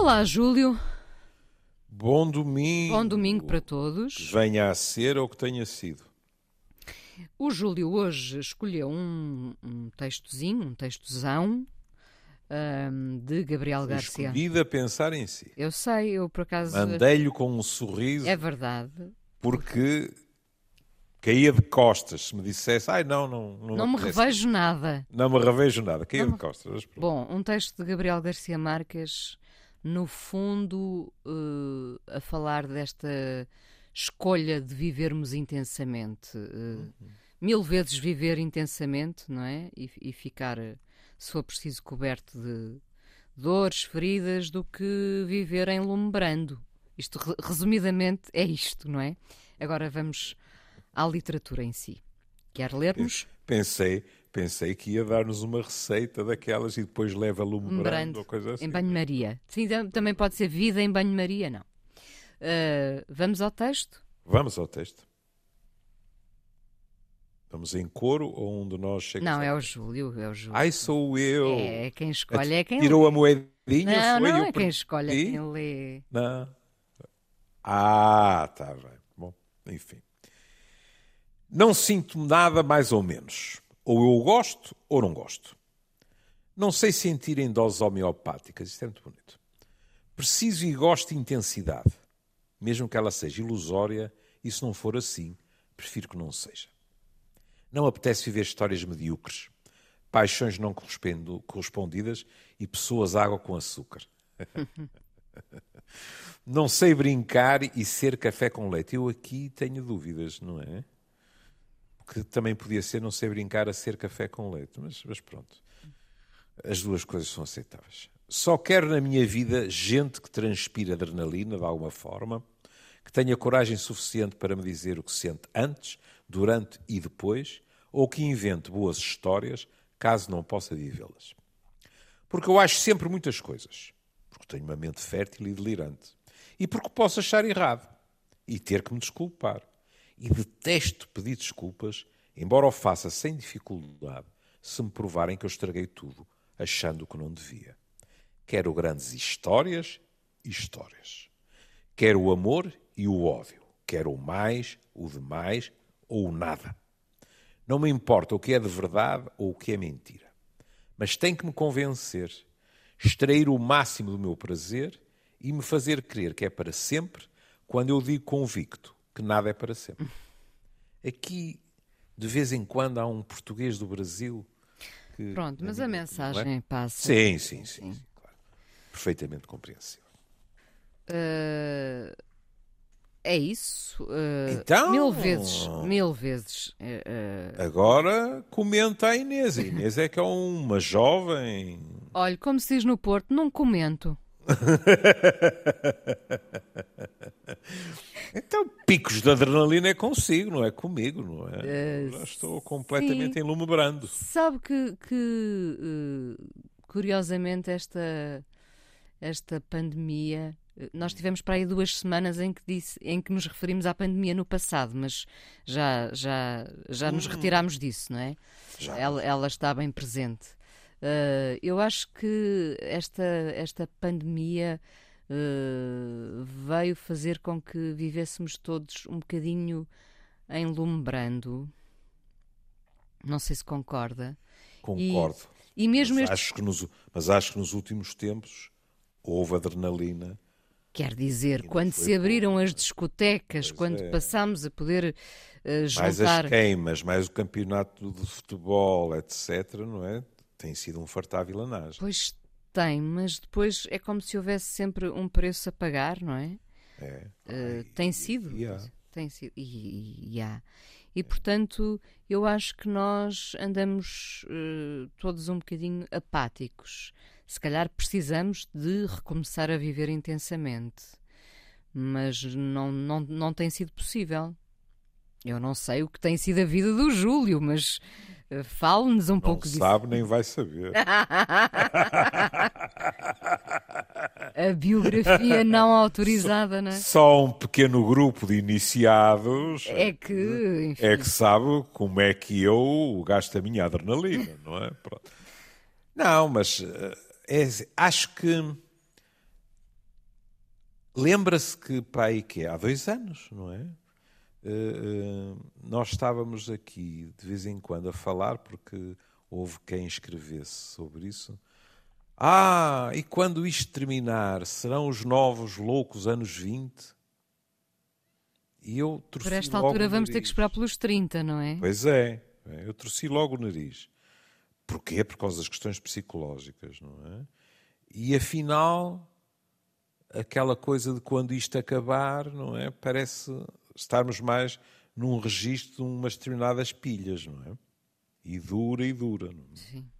Olá, Júlio. Bom domingo. Bom domingo para todos. Que venha a ser ou que tenha sido. O Júlio hoje escolheu um, um textozinho, um textozão um, de Gabriel Garcia. Escolhido a pensar em si. Eu sei, eu por acaso. Mandei-lhe com um sorriso É verdade. porque caía de costas se me dissesse, ai não, não, não, Não me apetece." revejo nada. Não me revejo nada, caía Não de costas. Bom, um texto de Gabriel Garcia Marques, no fundo, eh, a falar desta escolha de vivermos intensamente. eh, Mil vezes viver intensamente, não é? E, e ficar, se for preciso, coberto de dores, feridas, do que viver enlumbrando. Isto, re- resumidamente, é isto, não é? Agora vamos à literatura em si. Quer lermos? Pensei, pensei que ia dar-nos uma receita daquelas e depois leva lume Um brando ou coisa assim. em banho-maria. Sim, tam- também pode ser vida em banho-maria, não. Uh, vamos ao texto? Vamos ao texto. Vamos em coro ou um de nós chega não, é o Júlio, é o Júlio. Ai, sou eu. É, quem escolhe é quem Tirou lê. a moedinha, Não, foi não eu é quem escolhe, é quem lê. Não. Ah, tá bem. Bom, enfim. Não sinto nada mais ou menos. Ou eu gosto ou não gosto. Não sei sentir em doses homeopáticas. Isto é muito bonito. Preciso e gosto de intensidade. Mesmo que ela seja ilusória, e se não for assim, prefiro que não seja. Não apetece viver histórias medíocres, paixões não correspondidas e pessoas água com açúcar. Não sei brincar e ser café com leite. Eu aqui tenho dúvidas, não é? Porque também podia ser não sei brincar a ser café com leite, mas, mas pronto. As duas coisas são aceitáveis. Só quero na minha vida gente que transpire adrenalina de alguma forma, que tenha coragem suficiente para me dizer o que sente antes, durante e depois, ou que invente boas histórias caso não possa vivê-las. Porque eu acho sempre muitas coisas. Porque tenho uma mente fértil e delirante. E porque posso achar errado. E ter que me desculpar. E detesto pedir desculpas, embora o faça sem dificuldade, se me provarem que eu estraguei tudo, achando que não devia. Quero grandes histórias e histórias. Quero o amor e o ódio. Quero o mais, o demais ou o nada. Não me importa o que é de verdade ou o que é mentira. Mas tem que me convencer, extrair o máximo do meu prazer e me fazer crer que é para sempre, quando eu digo convicto que nada é para sempre. Aqui, de vez em quando, há um português do Brasil que. Pronto, mas a não é? mensagem passa. Sim, sim, sim, sim, claro. Perfeitamente compreensível. Uh, é isso. uh, Então? Mil vezes, mil vezes. uh, Agora comenta a Inês. A Inês é que é uma jovem. olha, como se diz no Porto, não comento. Então, picos de adrenalina é consigo, não é comigo, não é? Eh, Já estou completamente sim. enlumebrando. Sabe que, que, uh, curiosamente esta, esta pandemia, uh, nós tivemos para aí duas semanas em que, disse, em que nos referimos à pandemia no passado, mas já, já, já nos retirámos disso, não é? Ela, ela está bem presente. Uh, eu acho que esta, esta pandemia uh, veio fazer com que vivêssemos todos um bocadinho enlumbrando. Não sei se concorda. Concordo. E mesmo mas, este. acho que nos, mas acho que nos últimos tempos houve adrenalina. Quer dizer, quando se abriram pouco. as discotecas, Pois quando é. passámos a poder uh, Mais juntar. as queimas, mais o campeonato de futebol, etc., não é? Tem sido um fartar vilanagem. Pois tem, mas depois é como se houvesse sempre um preço a pagar, não é? É. Uh, tem sido. e há. Tem sido. E, e- e há. E portanto, eu acho que nós andamos uh, todos um bocadinho apáticos. Se calhar precisamos de recomeçar a viver intensamente. Mas não, não, não tem sido possível. Eu não sei o que tem sido a vida do Júlio, mas uh, fale-nos um Não pouco disso. sabe nem vai saber. A biografia não autorizada, não é? Só um pequeno grupo de iniciados É que, enfim, é que sabe como é que eu gasto a minha adrenalina, não é? Pronto. Não, mas eh, é- acho que lembra-se que, pai, que é há dois anos, não é? Uh, uh, nós estávamos aqui de vez em quando a falar, porque houve quem escrevesse sobre isso. Ah, e quando isto terminar, serão os novos loucos anos 20? E eu torci Por esta altura vamos ter que esperar pelos 30, não é? Pois é, eu torci logo o nariz. Porquê? Por causa das questões psicológicas, não é? E afinal, aquela coisa de quando isto acabar, não é? Parece estarmos mais num registro de umas determinadas pilhas, não é? E dura e dura. É? Sim.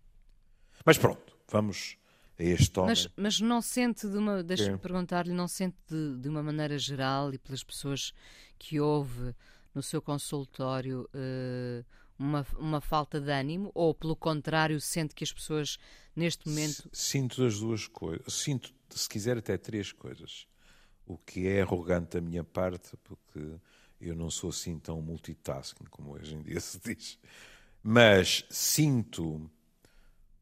Mas pronto, vamos a este homem. Mas, mas não sente de uma, deixa-me perguntar-lhe, não sente de, de, uma maneira geral e pelas pessoas que houve no seu consultório uh, uma, uma falta de ânimo ou, pelo contrário, sente que as pessoas neste momento. Sinto as duas coisas. Sinto, se quiser, até três coisas. O que é arrogante da minha parte, porque eu não sou assim tão multitasking como hoje em dia se diz. Mas sinto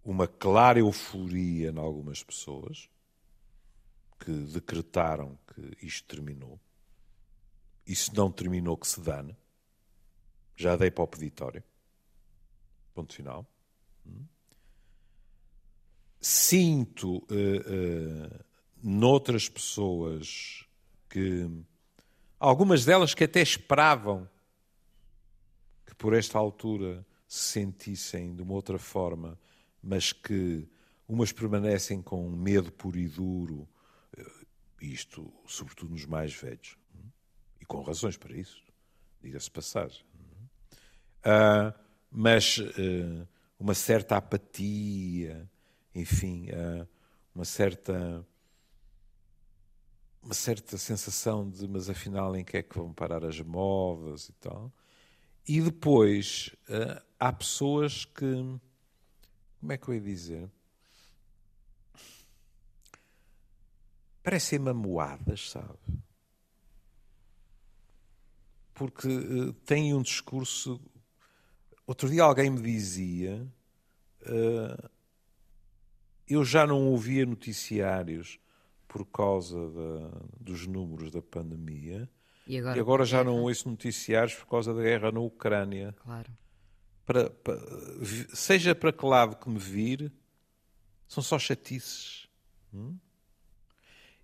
uma clara euforia em algumas pessoas que decretaram que isto terminou. E se não terminou, que se dane. Já dei para o peditório. Ponto final. Sinto uh, uh, noutras pessoas que algumas delas que até esperavam que por esta altura se sentissem de uma outra forma, mas que umas permanecem com medo puro e duro, eh, isto sobretudo nos mais velhos, e com razões para isso, diga-se passagem. Uh, mas uh, uma certa apatia, enfim, uh, uma certa uma certa sensação de mas afinal em que é que vão parar as modas e tal. E depois uh, há pessoas que como é que eu ia dizer? Parecem mamoadas, sabe? Porque uh, têm um discurso Outro dia alguém me dizia, uh, eu já não ouvia noticiários por causa da, dos números da pandemia e agora, e agora já não ouço noticiários por causa da guerra na Ucrânia. Claro. Para, para, seja para que lado que me vir, são só chatices. Hum?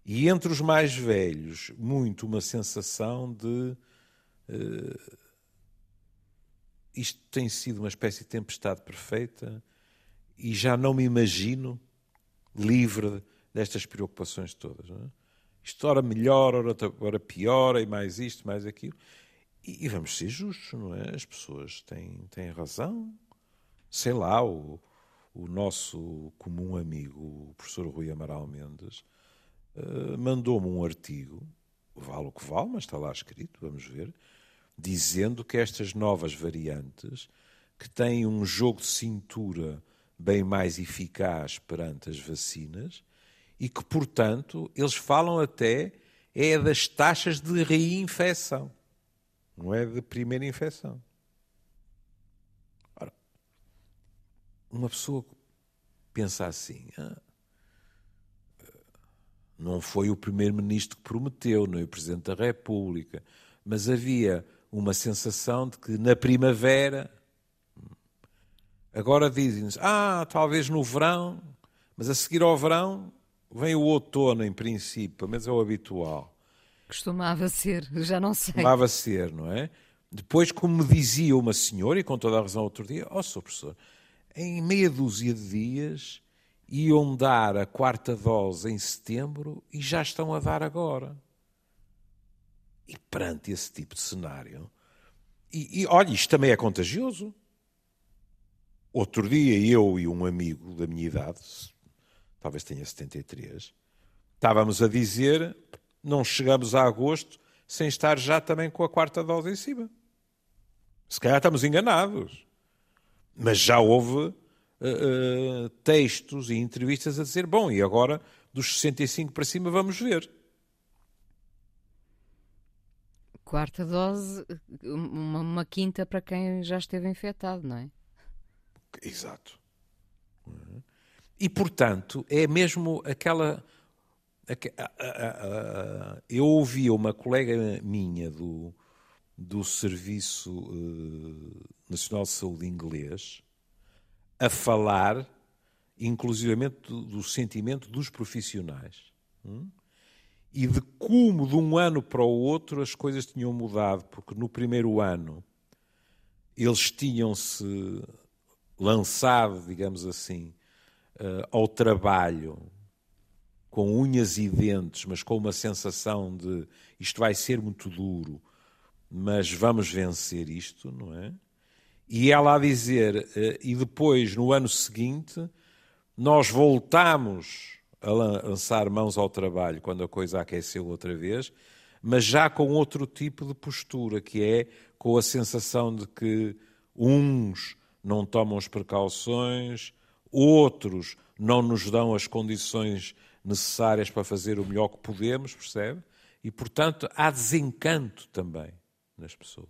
E entre os mais velhos, muito uma sensação de. Uh, isto tem sido uma espécie de tempestade perfeita e já não me imagino livre destas preocupações todas. Não é? Isto ora melhor, ora, pior, e mais isto, mais aquilo. E, e, vamos ser justos, não é? As pessoas têm, têm razão. Sei lá, o, o nosso comum amigo, o professor Rui Amaral Mendes, uh, mandou-me um artigo, vale o que vale, mas está lá escrito, vamos ver, dizendo que estas novas variantes, que têm um jogo de cintura bem mais eficaz perante as vacinas, e que, portanto, eles falam até é das taxas de reinfecção, não é de primeira infecção. Ora, uma pessoa pensa assim, ah, não foi o primeiro-ministro que prometeu, não é o presidente da República, mas havia uma sensação de que na primavera. Agora dizem-nos, ah, talvez no verão, mas a seguir ao verão vem o outono, em princípio, mas é o habitual. Costumava ser, já não sei. Costumava ser, não é? Depois, como me dizia uma senhora, e com toda a razão outro dia, ó, oh, Sr. Professor, em meia dúzia de dias iam dar a quarta dose em setembro e já estão a dar agora. E perante esse tipo de cenário, e, e olha, isto também é contagioso. Outro dia, eu e um amigo da minha idade, talvez tenha 73, estávamos a dizer: não chegamos a agosto sem estar já também com a quarta dose em cima. Se calhar estamos enganados. Mas já houve uh, uh, textos e entrevistas a dizer: bom, e agora dos 65 para cima vamos ver quarta dose, uma, uma, quinta para quem já esteve infectado, não é? Exato. E, portanto, é mesmo aquela eu ouvia uma colega minha do, do Serviço uh, Nacional de Saúde inglês a falar, inclusivamente, do, do sentimento dos profissionais. Hum? E de como, de um ano para o outro, as coisas tinham mudado, porque no primeiro ano eles tinham-se lançado, digamos assim, uh, ao trabalho com unhas e dentes, mas com uma sensação de isto vai ser muito duro, mas vamos vencer isto, não é? E ela a dizer, uh, e depois, no ano seguinte, nós voltamos a lançar mãos ao trabalho quando a coisa aqueceu outra vez, mas já com outro tipo de postura, que é com a sensação de que uns não tomam as precauções, outros não nos dão as condições necessárias para fazer o melhor que podemos, percebe? E, portanto, há desencanto também nas pessoas.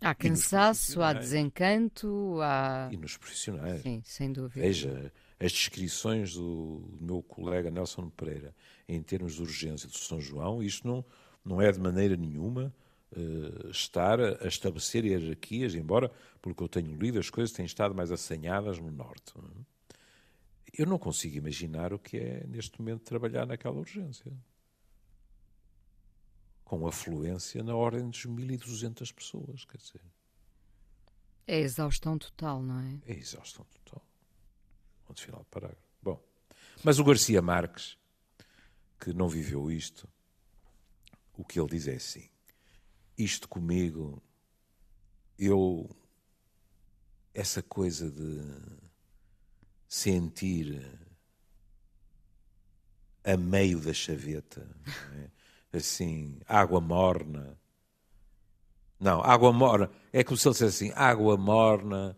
Há cansaço, há desencanto, há. E nos profissionais. Sim, sem dúvida. Veja, as descrições do, do meu colega Nelson Pereira em termos de urgência do São João, isto não, não é de maneira nenhuma uh, estar a, a estabelecer hierarquias, embora, pelo que eu tenho lido, as coisas têm estado mais assanhadas no Norte. Não é? Eu não consigo imaginar o que é, neste momento, trabalhar naquela urgência. Com afluência na ordem de 1.200 pessoas, quer dizer. É exaustão total, não é? É exaustão total. Ponto final de parágrafo. Bom, mas o Garcia Marques, que não viveu isto, o que ele diz é assim: isto comigo, eu. Essa coisa de sentir a meio da chaveta, é? assim, água morna. Não, água morna, é como se ele dissesse assim: água morna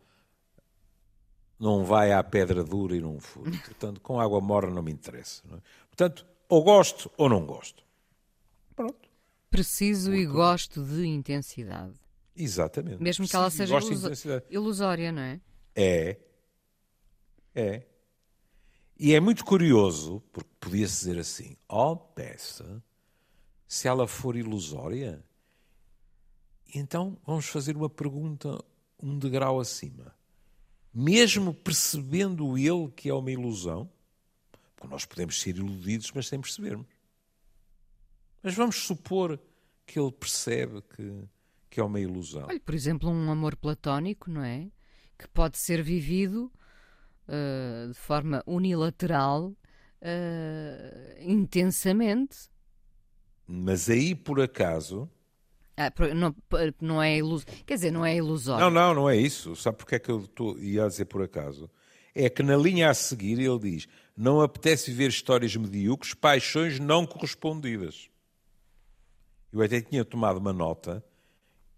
não vai à pedra dura e não fura. Portanto, com água morna não me interessa. Não é? Portanto, ou gosto ou não gosto. Pronto. Preciso Porque... e gosto de intensidade. Exatamente. Mesmo que ela seja ilusória, não é? É. É. E é muito curioso, porque podia-se dizer assim: ó oh, peça, se ela for ilusória, então vamos fazer uma pergunta um degrau acima. Mesmo percebendo ele que é uma ilusão, porque nós podemos ser iludidos, mas sem percebermos. Mas vamos supor que ele percebe que, que é uma ilusão. Olha, por exemplo, um amor platónico, não é? Que pode ser vivido uh, de forma unilateral, uh, intensamente. Mas aí, por acaso. Ah, não, não é ilusório. Quer dizer, não é ilusório. Não, não, não é isso. Sabe porque é que eu estou, ia dizer por acaso? É que na linha a seguir ele diz: não apetece ver histórias medíocres, paixões não correspondidas. Eu até tinha tomado uma nota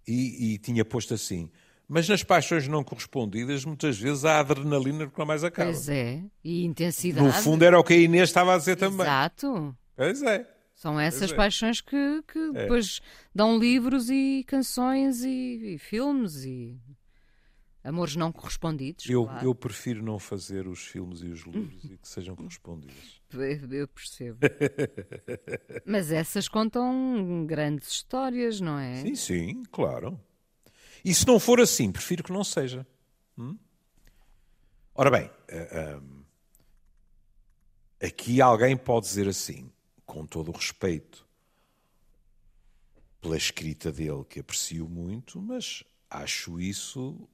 e, e tinha posto assim: mas nas paixões não correspondidas, muitas vezes a adrenalina nunca mais acaba. Pois é, e intensidade. No fundo era o que a Inês estava a dizer também. Exato. Pois é. São essas é. paixões que, que é. depois dão livros e canções e, e, filmes e amores não correspondidos. Eu, claro. eu prefiro não fazer os filmes e os livros e que sejam correspondidos. Eu percebo. Mas essas contam grandes histórias, não é? Sim, sim, claro. E se não for assim, prefiro que não seja. Hum? Ora bem, uh, um, aqui alguém pode dizer assim, com todo o respeito pela escrita dele, que aprecio muito, mas acho isso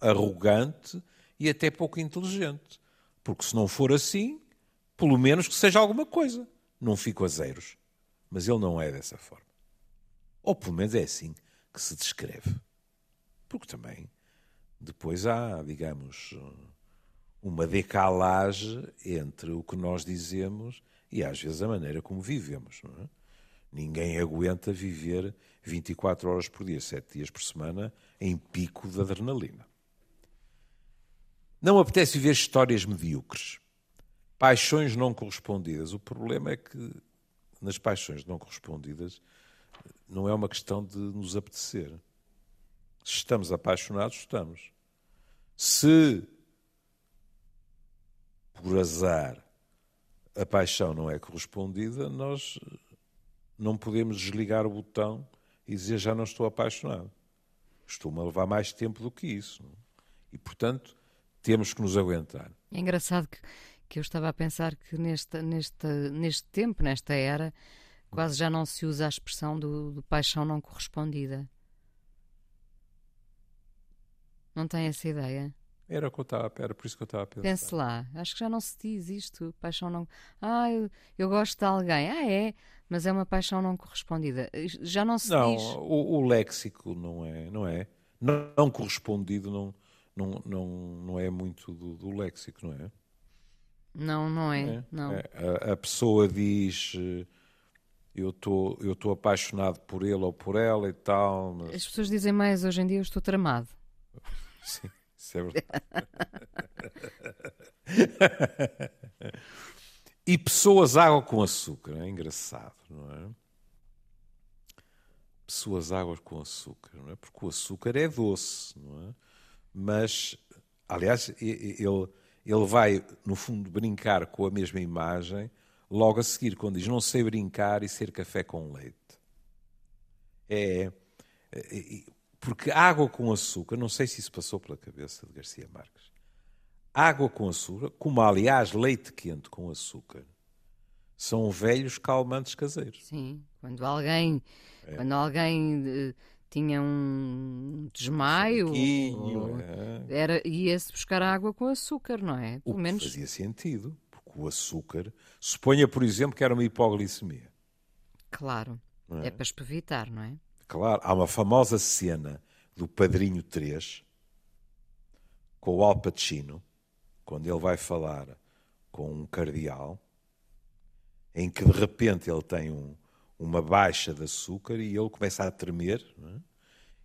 arrogante e até pouco inteligente. Porque se não for assim, pelo menos que seja alguma coisa. Não fico a zeros. Mas ele não é dessa forma. Ou pelo menos é assim que se descreve. Porque também depois há, digamos, uma decalagem entre o que nós dizemos e às vezes a maneira como vivemos. É? Ninguém aguenta viver 24 horas por dia, 7 dias por semana, em pico de adrenalina. Não apetece viver histórias medíocres, paixões não correspondidas. O problema é que nas paixões não correspondidas não é uma questão de nos apetecer. Se estamos apaixonados, estamos. Se, por azar, a paixão não é correspondida, nós não podemos desligar o botão e dizer já não estou apaixonado. Estou-me a levar mais tempo do que isso. E, portanto, temos que nos aguentar. É engraçado que, que eu estava a pensar que neste, neste, neste tempo, nesta era, quase já não se usa a expressão do, do paixão não correspondida. Não tem essa ideia? Era, o que eu estava, era por isso que eu estava a pensar. Pense lá, acho que já não se diz isto. Paixão não. Ah, eu, eu gosto de alguém. Ah, é, mas é uma paixão não correspondida. Já não se não, diz. Não, o, o, léxico não é. Não, é. não, não correspondido não, não, não, não é muito do, do léxico, não é? Não, não é. é, não. é a, a, pessoa diz eh, eu tô, estou apaixonado por ele ou por ela e tal. Mas... As pessoas dizem mais hoje em dia eu estou tramado. Sim. Isso é verdade. e pessoas água com açúcar, é engraçado, não é? Pessoas águas com açúcar, não é? Porque o açúcar é doce, não é? Mas, aliás, ele, ele vai, no fundo, brincar com a mesma imagem logo a seguir, quando diz não sei brincar e ser café com leite. É, é porque água com açúcar, não sei se isso passou pela cabeça de Garcia Marques. Água com açúcar, como aliás leite quente com açúcar, são velhos calmantes caseiros. Sim, quando alguém, é. quando alguém uh, tinha um desmaio, ou, é. era ia-se buscar água com açúcar, não é? Pelo o menos fazia sentido, o açúcar, suponha por exemplo que era uma hipoglicemia. Claro, é? é para espevitar, não é? Claro, há uma famosa cena do Padrinho 3 com o Al Pacino, quando ele vai falar com um cardeal, em que de repente ele tem um, uma baixa de açúcar e ele começa a tremer é?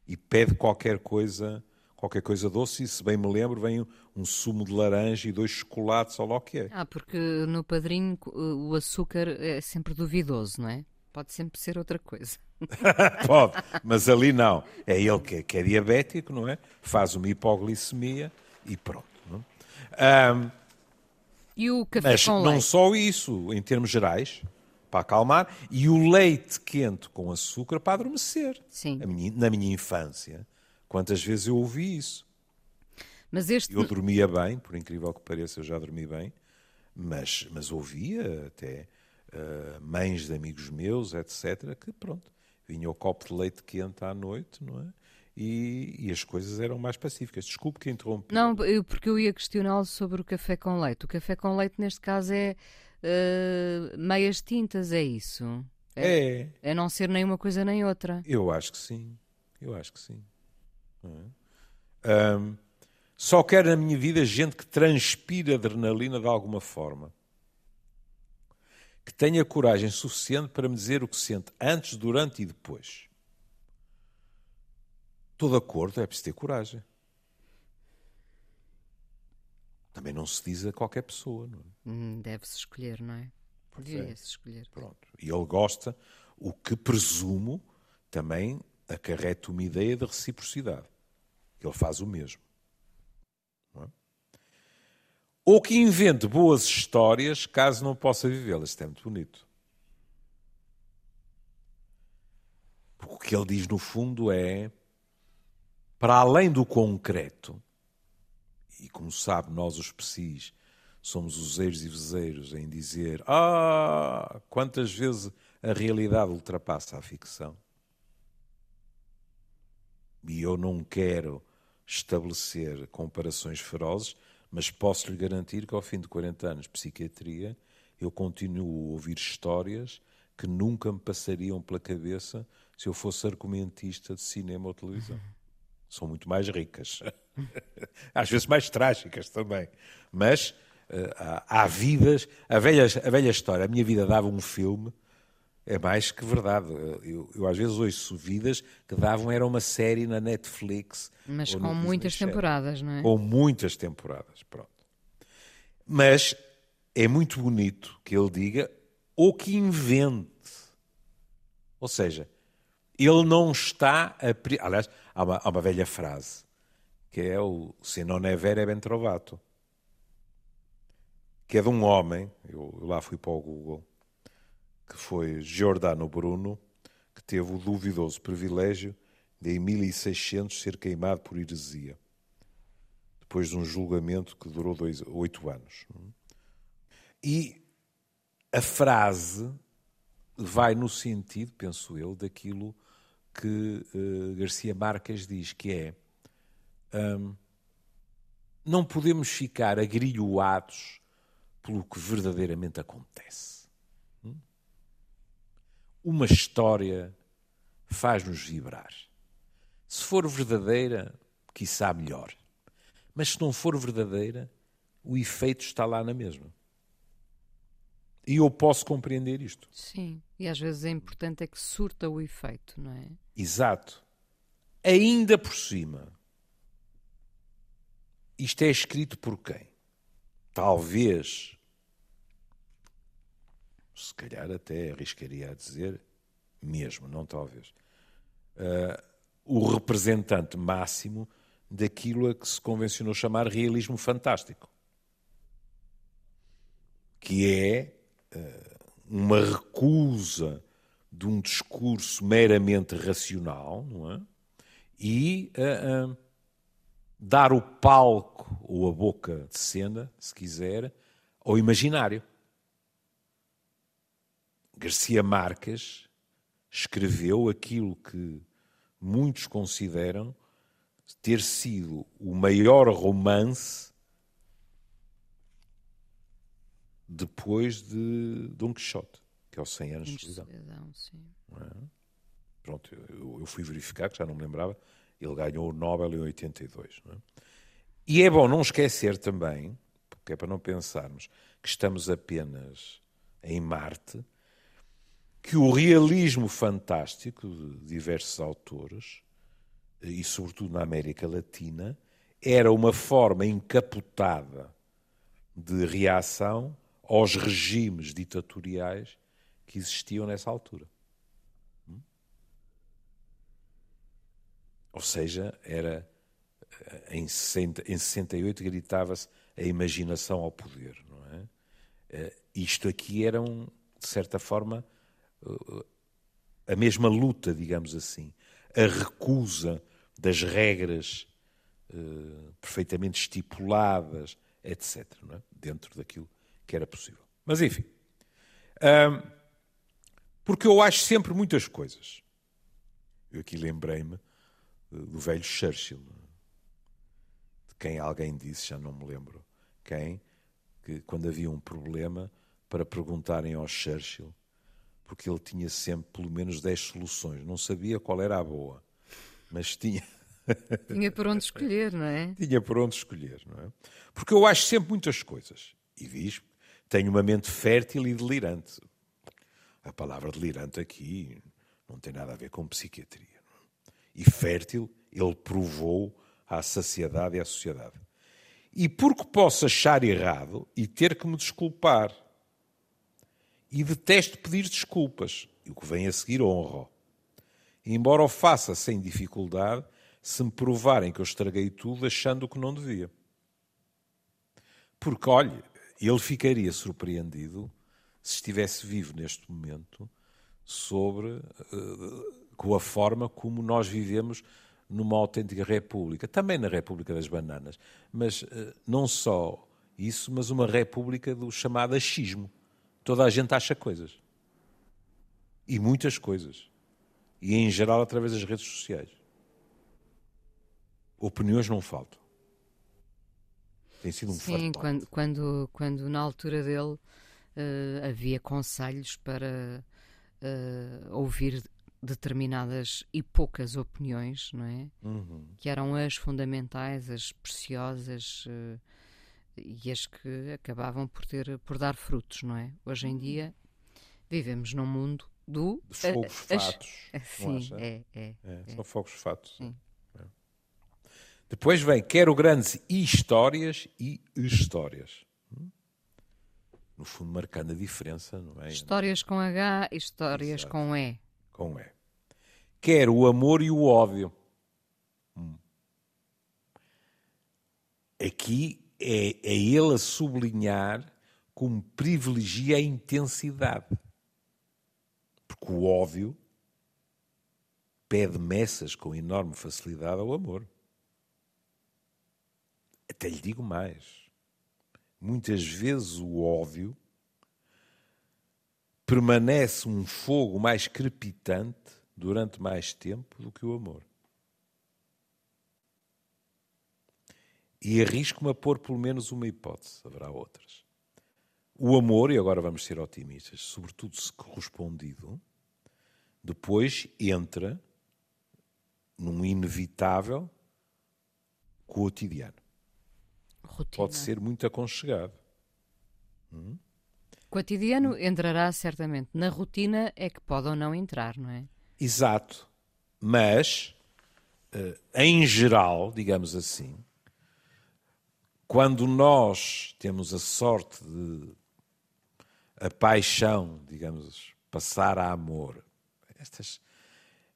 e pede qualquer coisa qualquer coisa doce e se bem me lembro vem um sumo de laranja e dois chocolates ou lá o que é. Ah, porque no padrinho o açúcar é sempre duvidoso, não é? Pode sempre ser outra coisa. Pode, mas ali não. É ele que é, que é, diabético, não é? Faz uma hipoglicemia e pronto. Não? É? Um, e o café mas com não leite? só isso, em termos gerais, para acalmar, e o leite quente com açúcar para adormecer. Sim. Minha, na minha infância, quantas vezes eu ouvi isso? Mas este... Eu dormia bem, por incrível que pareça, eu já dormi bem, mas, mas ouvia até uh, mães de amigos meus, etc., que pronto, vinha o copo de leite quente à noite, não é? E, e, as coisas eram mais pacíficas. Desculpe que interrompi. Não, eu, porque eu ia questioná-lo sobre o café com leite. O café com leite, neste caso, é uh, meias tintas, é isso? É, é. É não ser nem uma coisa nem outra. Eu acho que sim. Eu acho que sim. É? Um, só quero na minha vida gente que transpira adrenalina de alguma forma que tenha coragem suficiente para me dizer o que sente antes, durante e depois. Todo acordo é preciso ter coragem. Também não se diz a qualquer pessoa, não é? Hum, deve-se escolher, não é? Devia-se escolher. Pronto. E ele gosta, o que presumo também acarreta uma ideia de reciprocidade. Ele faz o mesmo ou que invente boas histórias caso não possa vivê-las. Isto é muito bonito. Porque o que ele diz no fundo é para além do concreto, e como sabe, nós os psis somos os eiros e vezeiros em dizer ah, quantas vezes a realidade ultrapassa a ficção. E eu não quero estabelecer comparações ferozes, mas posso lhe garantir que ao fim de 40 anos de psiquiatria eu continuo a ouvir histórias que nunca me passariam pela cabeça se eu fosse argumentista de cinema ou televisão. São muito mais ricas. Às vezes mais trágicas também. Mas uh, há, há, vidas. A velha, a velha história, a minha vida dava um filme é mais que verdade. Eu, eu, às vezes ouço vidas que davam, era uma série na Netflix. Mas com muitas temporadas, não é? Com muitas temporadas, pronto. Mas é muito bonito que ele diga ou que invente. Ou seja, ele não está a. Aliás, há uma, há uma velha frase que é o se non è vero è ben trovato. que é de um homem, eu, eu lá fui para o Google, que foi Giordano Bruno, que teve o duvidoso privilégio de, em 1600, ser queimado por heresia, depois de um julgamento que durou dois, oito anos. E a frase vai no sentido, penso eu, daquilo que uh, Garcia Marques diz, que é um, não podemos ficar agrilhoados pelo que verdadeiramente acontece. Uma história faz-nos vibrar. Se for verdadeira, quiçá melhor. Mas se não for verdadeira, o efeito está lá na mesma. E eu posso compreender isto. Sim, e às vezes é importante é que surta o efeito, não é? Exato. Ainda por cima, isto é escrito por quem? Talvez, se calhar até arriscaria a dizer, mesmo, não talvez, uh, o representante máximo daquilo a que se convencionou chamar realismo fantástico. Que é uh, uma recusa de um discurso meramente racional, não é? E uh, dar o palco ou a boca de cena, se quiser, ao imaginário. Garcia Marques escreveu aquilo que muitos consideram ter sido o maior romance depois de Dom Quixote, que é o 100 anos de solidão. É? Pronto, eu, eu, fui verificar, que já não me lembrava, ele ganhou o Nobel em 82. É? E é bom não esquecer também, porque é para não pensarmos que estamos apenas em Marte, que o realismo fantástico de diversos autores, e sobretudo na América Latina, era uma forma encapotada de reação aos regimes ditatoriais que existiam nessa altura. Hum? Ou seja, era eh, em, 60, em 68 gritava-se a imaginação ao poder, não é? Eh, isto aqui era, um, de certa forma, a mesma luta, digamos assim, a recusa das regras uh, perfeitamente estipuladas, etc., é? dentro daquilo que era possível. Mas enfim, um, porque eu acho sempre muitas coisas. Eu aqui lembrei-me do velho Churchill, de quem alguém disse, já não me lembro quem, que quando havia um problema, para perguntarem ao Churchill porque ele tinha sempre pelo menos 10 soluções. Não sabia qual era a boa, mas tinha. Tinha por onde escolher, não é? Tinha por onde escolher, não é? Porque eu acho sempre muitas coisas. E diz, tenho uma mente fértil e delirante. A palavra delirante aqui não tem nada a ver com psiquiatria. É? E fértil, ele provou à saciedade e à sociedade. E porque posso achar errado e ter que me desculpar e detesto pedir desculpas. E o que vem a seguir honro. Embora o faça sem dificuldade, se me provarem que eu estraguei tudo achando que não devia. Porque, olhe, ele ficaria surpreendido se estivesse vivo neste momento sobre uh, com a forma como nós vivemos numa autêntica república, também na República das Bananas, mas uh, não só isso, mas uma república do chamado achismo. Toda a gente acha coisas. E muitas coisas. E em geral através das redes sociais. Opiniões não faltam. Tem sido um Sim, quando, quando, quando na altura dele uh, havia conselhos para uh, ouvir determinadas e poucas opiniões, não é? Uhum. Que eram as fundamentais, as preciosas. Uh, e as que acabavam por ter por dar frutos, não é? Hoje em dia vivemos num mundo do Dos fogos fatos. Sim, é, é, é, São fogos fatos. É. Depois vem quero grandes histórias e histórias. Hum? No fundo, marcando a diferença, não é? Histórias com H, histórias Exato. com E. Com E. Quero o amor e o ódio. Hum. Aqui é, é ele a sublinhar como privilegia a intensidade. Porque o óbvio pede messas com enorme facilidade ao amor. Até lhe digo mais. Muitas vezes o óbvio permanece um fogo mais crepitante durante mais tempo do que o amor. E arrisco-me a pôr pelo menos uma hipótese, haverá outras. O amor, e agora vamos ser otimistas, sobretudo se correspondido, depois entra num inevitável cotidiano. Rotina. Pode ser muito aconchegado. Hum? Cotidiano entrará certamente. Na rotina é que pode ou não entrar, não é? Exato. Mas, eh, em geral, digamos assim, quando nós temos a sorte de a paixão, digamos, passar a amor, estas,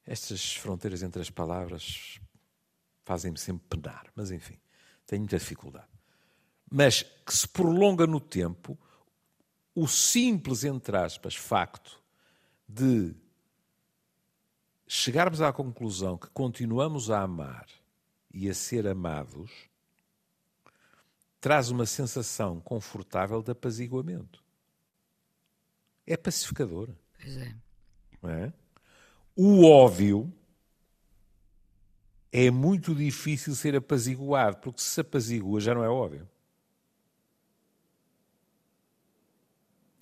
estas fronteiras entre as palavras fazem-me sempre penar, mas enfim, tenho muita dificuldade. Mas que se prolonga no tempo, o simples, entre aspas, facto de chegarmos à conclusão que continuamos a amar e a ser amados, traz uma sensação confortável de apaziguamento. É pacificador. Pois é. é? O óbvio é muito difícil ser apaziguado, porque se apazigua já não é óbvio.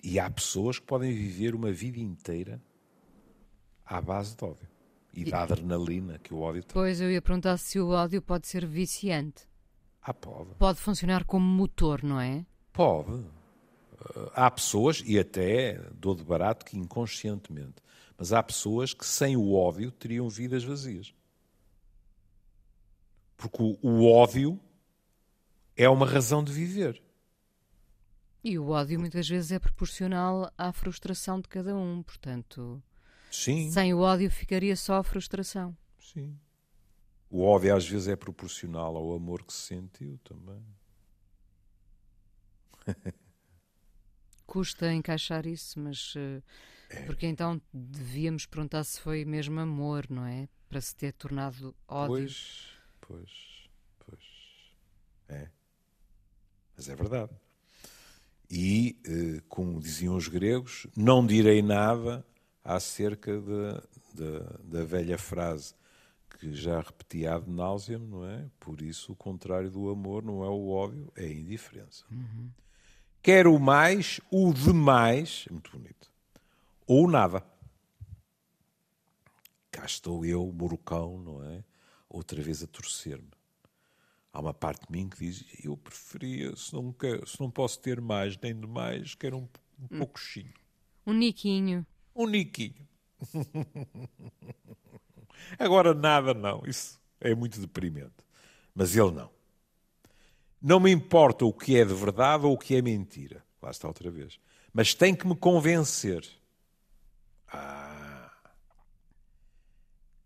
E há pessoas que podem viver uma vida inteira à base de ódio e da adrenalina que o ódio tem. Pois eu ia perguntar se o ódio pode ser viciante. Ah, pode. Pode funcionar como motor, não é? Pode. Uh, há pessoas, e até dou de barato que inconscientemente, mas há pessoas que sem o ódio teriam vidas vazias. Porque o, o ódio é uma razão de viver. E o ódio muitas vezes é proporcional à frustração de cada um, portanto. Sim. Sem o ódio ficaria só a frustração. Sim. O ódio às vezes é proporcional ao amor que se sentiu também. Custa encaixar isso, mas. É. Porque então devíamos perguntar se foi mesmo amor, não é? Para se ter tornado ódio. Pois, pois, pois. É. Mas é verdade. E, eh, como diziam os gregos, não direi nada acerca da, da, da velha frase que já repeti ad nauseam, não é? Por isso, o contrário do amor não é o ódio, é a indiferença. Uhum. Quer o mais, o demais, muito bonito, ou nada. Cá estou eu, morocão, não é? Outra vez a torcer-me. Há uma parte de mim que diz: Eu preferia, se não, quero, se não posso ter mais nem de mais, quero um, um hum. pouquinho. Um niquinho. Um niquinho. Agora nada não, isso é muito deprimente. Mas ele não. Não me importa o que é de verdade ou o que é mentira. Lá está outra vez. Mas tem que me convencer. Ah.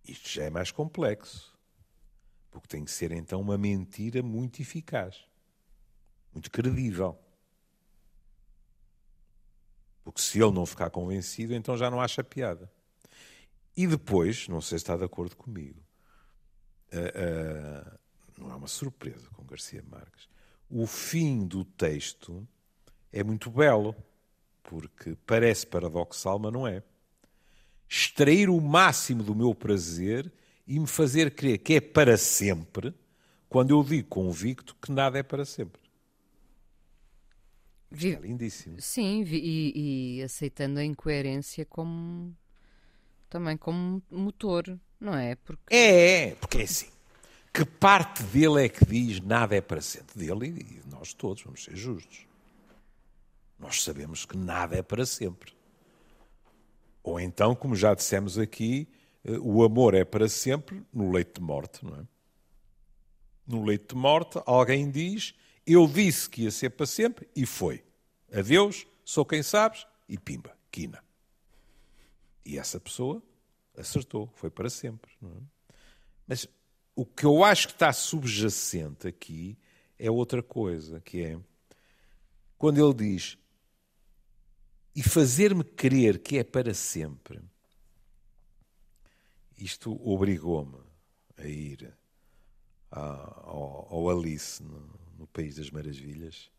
Isto já é mais complexo. Porque tem que ser então uma mentira muito eficaz. Muito credível. Porque se ele não ficar convencido, então já não acha piada. E depois, não sei se está de acordo comigo, uh, uh, não é uma surpresa com Garcia Marques. O fim do texto é muito belo, porque parece paradoxal, mas não é. Extrair o máximo do meu prazer e me fazer crer que é para sempre, quando eu digo convicto que nada é para sempre. Vi... É lindíssimo. Sim, e, e, aceitando a incoerência como também como motor, não é? Porque... É, porque é assim. Que parte dele é que diz nada é para sempre? Dele e nós todos, vamos ser justos. Nós sabemos que nada é para sempre. Ou então, como já dissemos aqui, eh, o amor é para sempre no leito de morte, não é? No leito de morte, alguém diz eu disse que ia ser para sempre e foi. Adeus, sou quem sabes e pimba, quina. E essa pessoa acertou, foi para sempre. É? Mas o que eu acho que está subjacente aqui é outra coisa, que é quando ele diz e fazer-me crer que é para sempre, isto obrigou-me a ir ao, ao Alice no, no País das Maravilhas,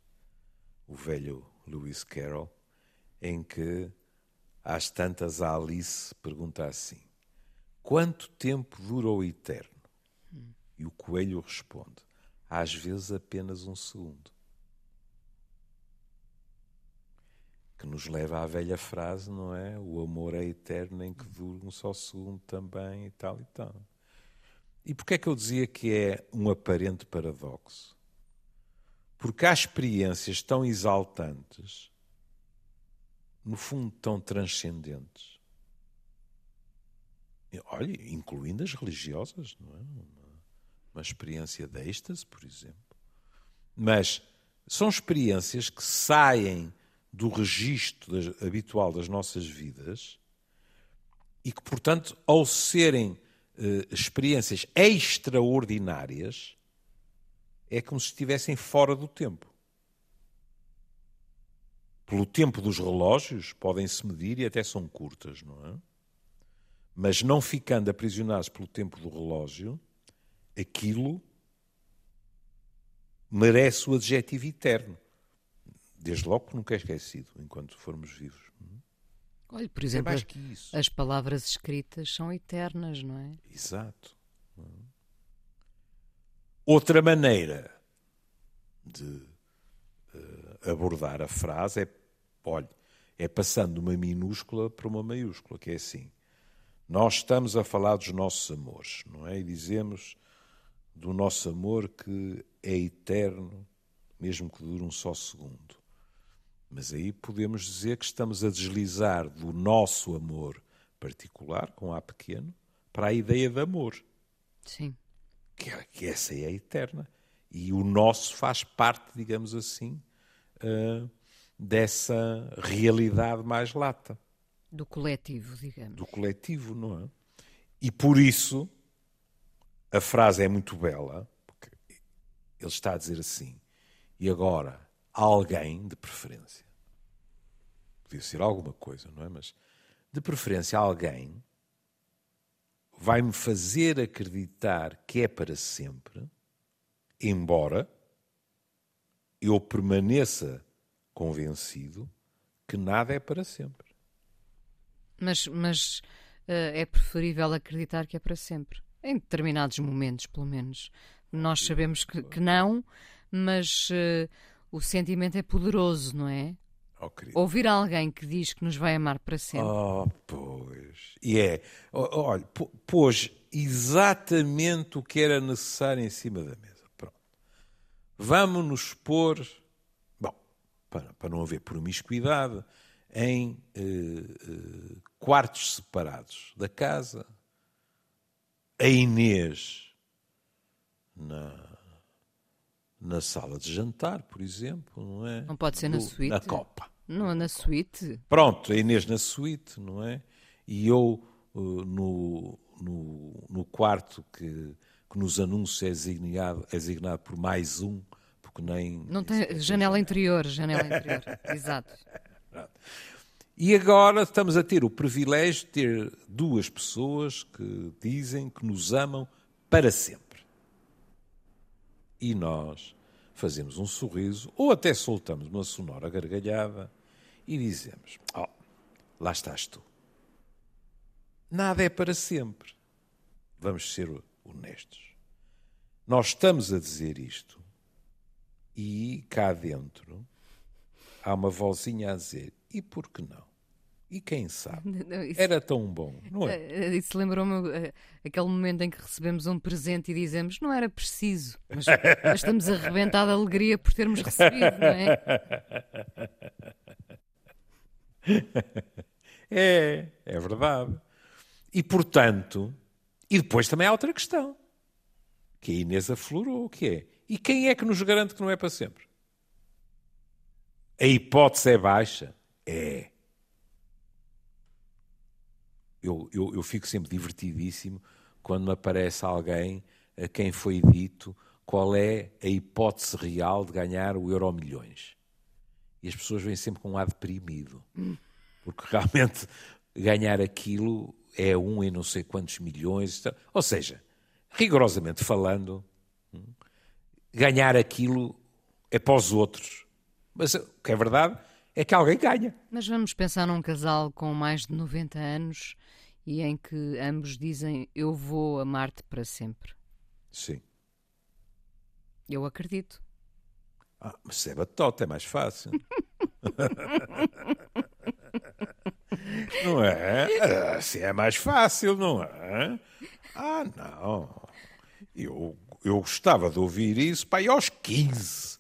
o velho Lewis Carroll, em que às tantas a Alice pergunta assim: Quanto tempo dura o eterno? E o coelho responde: Às vezes apenas um segundo. Que nos leva à velha frase, não é? O amor é eterno, em que dura um só segundo também e tal e tal. E porquê é que eu dizia que é um aparente paradoxo? Porque há experiências tão exaltantes, no fundo tão transcendentes, olha, incluindo as religiosas, não é? Uma, uma experiência de êxtase, por exemplo. Mas são experiências que saem do registro das, habitual das nossas vidas e que, portanto, ao serem eh, experiências extraordinárias, é como se estivessem fora do tempo. Pelo tempo dos relógios, podem-se medir e até são curtas, não é? Mas não ficando aprisionados pelo tempo do relógio, aquilo merece o adjetivo eterno. Desde logo que nunca é esquecido, enquanto formos vivos. Olha, por exemplo, é as palavras escritas são eternas, não é? Exato. Outra maneira de uh, abordar a frase é, olha, é passando de uma minúscula para uma maiúscula, que é assim. Nós estamos a falar dos nossos amores, não é? E dizemos do nosso amor que é eterno, mesmo que dure um só segundo. Mas aí podemos dizer que estamos a deslizar do nosso amor particular, com A pequeno, para a ideia de amor. Sim. Que, é, que essa é eterna. E o nosso faz parte, digamos assim, uh, dessa realidade mais lata. Do coletivo, digamos. Do coletivo, não é? E por isso, a frase é muito bela, porque ele está a dizer assim, e agora alguém de preferência. Podia ser alguma coisa, não é? Mas de preferência alguém vai-me fazer acreditar que é para sempre, embora eu permaneça convencido que nada é para sempre. Mas, mas uh, é preferível acreditar que é para sempre. Em determinados momentos, pelo menos. Nós sabemos que, que não, mas uh, o sentimento é poderoso, não é? Oh, Ouvir alguém que diz que nos vai amar para sempre. Oh, pois. E é. Olha, pôs exatamente o que era necessário em cima da mesa. Pronto. Vamos nos pôr. Para, para não haver promiscuidade, em eh, eh, quartos separados da casa. A Inês na na sala de jantar, por exemplo, não é? Não pode ser na suíte? Na copa. Não, na suíte. Pronto, a Inês na suíte, não é? E eu uh, no, no, no, quarto que, que nos anuncia é designado, é designado por mais um, nem... Não tem janela, interior, janela interior, exato. E agora estamos a ter o privilégio de ter duas pessoas que dizem que nos amam para sempre e nós fazemos um sorriso ou até soltamos uma sonora gargalhada e dizemos: Oh, lá estás tu. Nada é para sempre. Vamos ser honestos. Nós estamos a dizer isto e cá dentro há uma vozinha a dizer: e por que não? E quem sabe? Não, isso, Era tão bom, não é? Eh, eh, isso lembrou-me eh, aquele momento em que recebemos um presente e dizemos não era preciso, mas, mas estamos a rebentar de alegria por termos recebido, não é? É, é verdade. E portanto, e depois também há outra questão, que a Inês aflorou, que é, e quem é que nos garante que não é para sempre? A hipótese é baixa? É eu, eu, eu fico sempre divertidíssimo quando me aparece alguém a quem foi dito qual é a hipótese real de ganhar o euro milhões. E as pessoas vêm sempre com um ar deprimido. Porque realmente ganhar aquilo é um em não sei quantos milhões. Ou seja, rigorosamente falando, ganhar aquilo é para os outros. Mas o que é verdade é que alguém ganha. Mas vamos pensar num casal com mais de 90 anos e em que ambos dizem eu vou amar-te para sempre. Sim. Eu acredito. Ah, mas se é batota, é mais fácil. não é? Assim é mais fácil, não é? Ah, não. Eu, eu gostava de ouvir isso para aos 15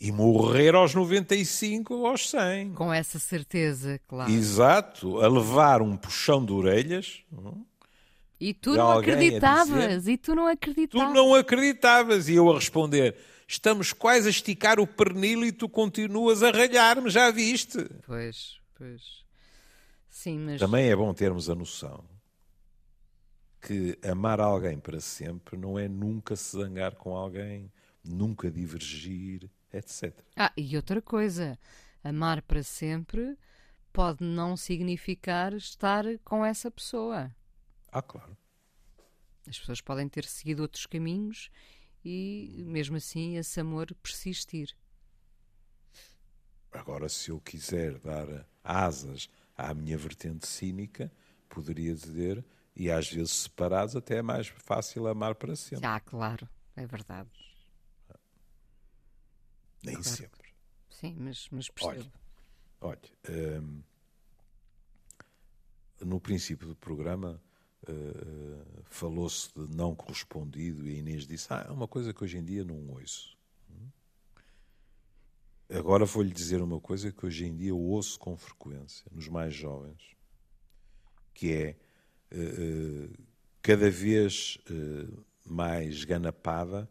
e morrer aos 95 ou aos 100. Com essa certeza, claro. Exato, a levar um puxão de orelhas. E tu não acreditavas, dizer, e tu não acreditavas. Tu não acreditavas, e eu a responder: estamos quase a esticar o pernil e tu continuas a ralhar-me, já viste? Pois, pois. Sim, mas. Também é bom termos a noção que amar alguém para sempre não é nunca se zangar com alguém, nunca divergir, etc. Ah, e outra coisa, amar para sempre pode não significar estar com essa pessoa. Ah, claro. As pessoas podem ter seguido outros caminhos e, mesmo assim, esse amor persistir. Agora, se eu quiser dar asas à minha vertente cínica, poderia dizer, e às vezes separados, até é mais fácil amar para sempre. Ah, claro, é verdade. Nem claro. sempre. Sim, mas, mas percebo. Olha, olha hum, no princípio do programa uh, falou-se de não correspondido e a Inês disse: Ah, é uma coisa que hoje em dia não ouço. Agora vou-lhe dizer uma coisa que hoje em dia ouço com frequência nos mais jovens, que é cada vez uh, mais ganapada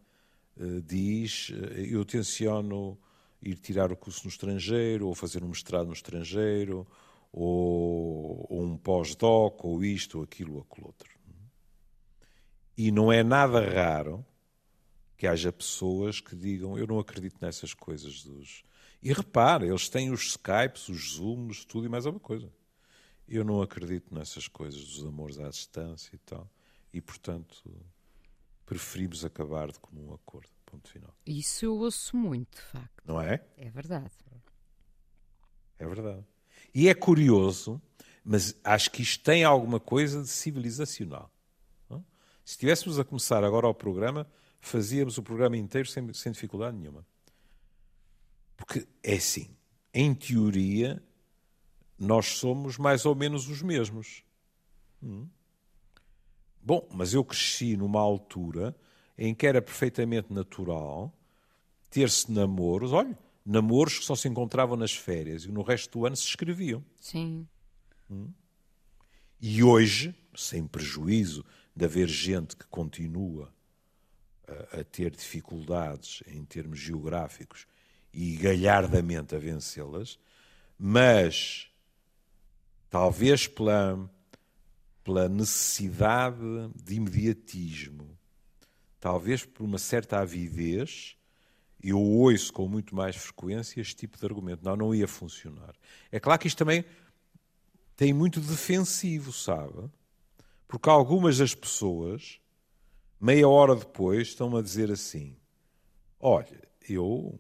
diz eu tenciono ir tirar o curso no estrangeiro ou fazer um mestrado no estrangeiro ou, ou um pós-doc ou isto ou aquilo ou aquilo outro. E não é nada raro que haja pessoas que digam eu não acredito nessas coisas dos e repare, eles têm os Skypes, os Zooms, tudo e mais alguma coisa. Eu não acredito nessas coisas dos amores à distância e tal. E, portanto, preferimos acabar de comum acordo. Ponto final. Isso eu ouço muito, de facto. Não é? É verdade. É verdade. E é curioso, mas acho que isto tem alguma coisa de civilizacional. Não? Se estivéssemos a começar agora o programa, fazíamos o programa inteiro sem, sem dificuldade nenhuma. Porque é assim, em teoria, nós somos mais ou menos os mesmos. Hum. Bom, mas eu cresci numa altura em que era perfeitamente natural ter-se namoros, olha, namoros que só se encontravam nas férias e no resto do ano se escreviam. Sim. Hum? E hoje, sem prejuízo de haver gente que continua a, a ter dificuldades em termos geográficos e galhardamente a vencê-las, mas talvez pela, pela necessidade de imediatismo, talvez por uma certa avidez, eu ouço com muito mais frequência este tipo de argumento. Não, não ia funcionar. É claro que isto também tem muito defensivo, sabe? Porque algumas das pessoas, meia hora depois, estão a dizer assim: Olha, eu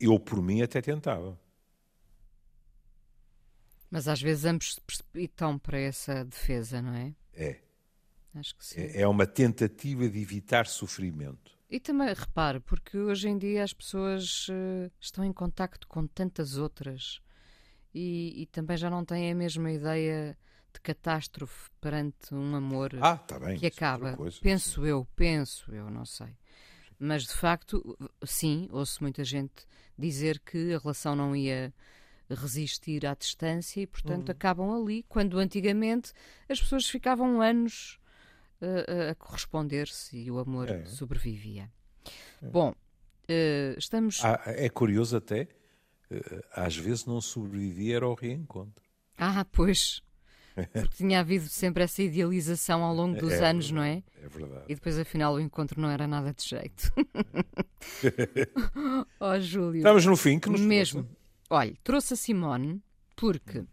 eu, por mim, até tentava. Mas às vezes ambos se precipitam para essa defesa, não é? É. Acho que sim. É, é uma tentativa de evitar sofrimento. E também, repare, porque hoje em dia as pessoas uh, estão em contacto com tantas outras e, e, também já não têm a mesma ideia de catástrofe perante um amor ah, tá bem, que acaba. Coisa, penso sim. eu, penso eu, não sei. Mas de facto, sim, ouço muita gente dizer que a relação não ia resistir à distância e, portanto, uhum. acabam ali, quando antigamente as pessoas ficavam anos uh, a corresponder-se e o amor é. sobrevivia. É. Bom, uh, estamos. Ah, é curioso até, uh, às vezes não sobrevivia era ao reencontro. Ah, pois. Porque tinha havido sempre essa idealização ao longo dos é, anos, verdade, não é? É verdade. E depois, afinal, o encontro não era nada de jeito. oh, Júlio. Estamos no fim que nos Mesmo. Trouxe? Olha, trouxe a Simone porque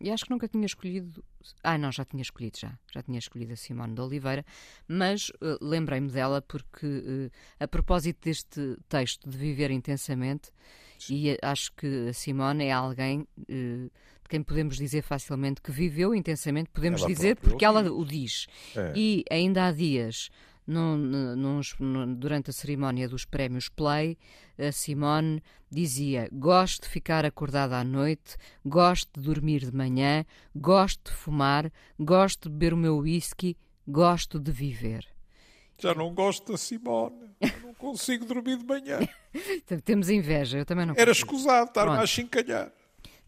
E acho que nunca tinha escolhido. Ah, não, já tinha escolhido, já. Já tinha escolhido a Simone de Oliveira, mas uh, lembrei-me dela porque, uh, a propósito deste texto de Viver Intensamente, Sim. e acho que a Simone é alguém uh, de quem podemos dizer facilmente que viveu intensamente, podemos ela dizer porque ela o diz. É. E ainda há dias num, num, durante a cerimónia dos prémios Play, a Simone dizia: Gosto de ficar acordada à noite, gosto de dormir de manhã, gosto de fumar, gosto de beber o meu whisky, gosto de viver. Já não gosto da Simone, não consigo dormir de manhã. Temos inveja, eu também não Era escusado estar-me a chincalhar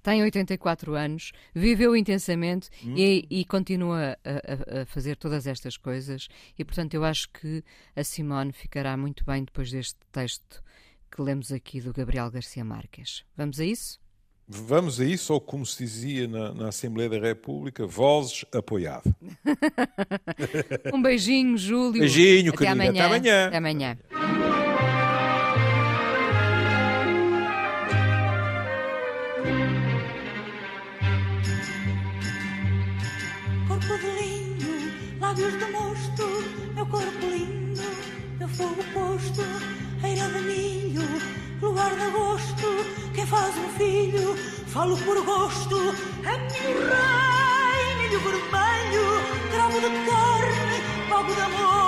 tem 84 anos, viveu intensamente hum. e, e, continua a, a, fazer todas estas coisas. E, portanto, eu acho que a Simone ficará muito bem depois deste texto que lemos aqui do Gabriel Garcia Marques. Vamos a isso? Vamos a isso, ou como se dizia na, na Assembleia da República, vozes apoiado. um beijinho, Júlio. Beijinho, Até querida. Até amanhã. Até amanhã. Falo por gosto, é meu rei, milho vermelho, cravo de carne, pago de amor,